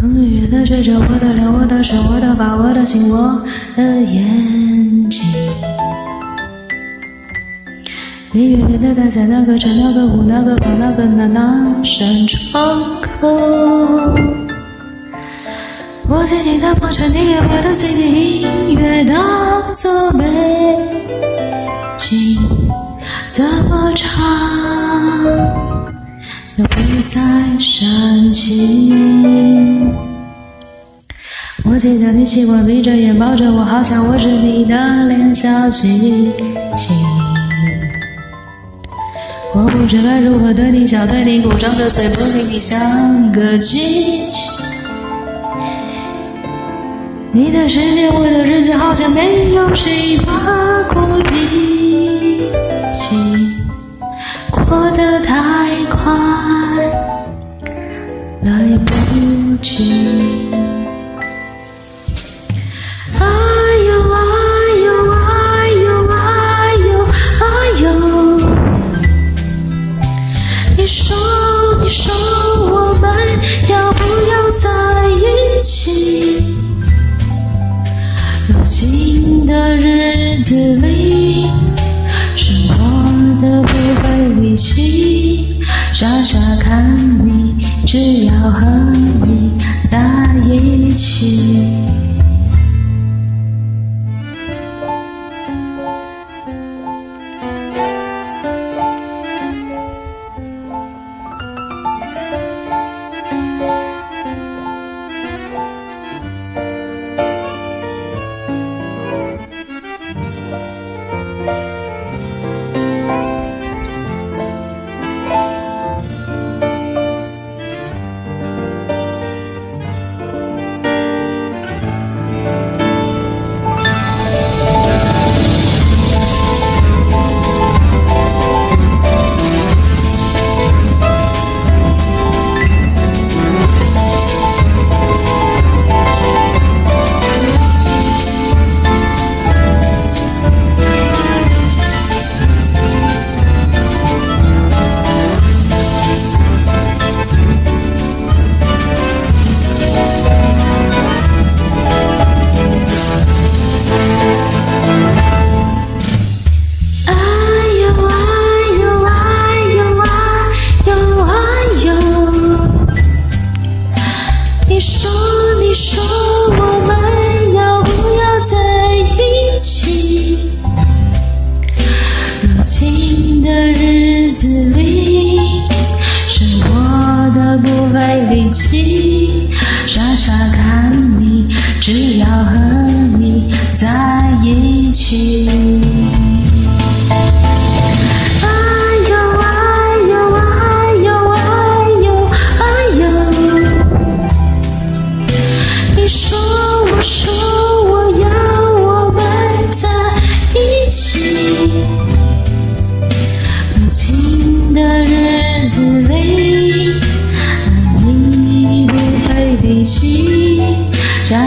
风远远地追着我的脸，我的手，我的发，我的心，我的眼睛。你远远地待在那个城，那个屋，那个房，那个那那扇窗口。我静静地望着你，也把的心听音乐当作美景。怎么唱都不再煽情。记得你习惯闭着眼抱着我，好像我是你的脸笑嘻嘻。我不知该如何对你笑，对你哭，张着嘴不理你，像个机器。你的世界，我的世界，好像没有谁把脾气过得太快，来不及。新的日子里，生活的不会力气，傻傻看你，只要和。傻看你，只要和你在一起。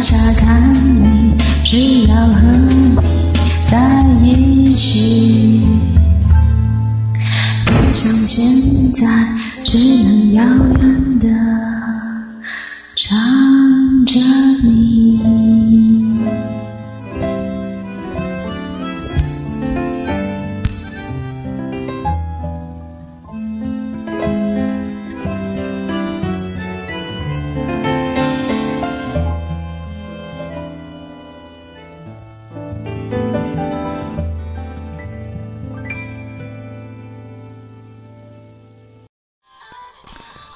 傻傻看你，只要和你在一起，不像现在只能遥远的唱。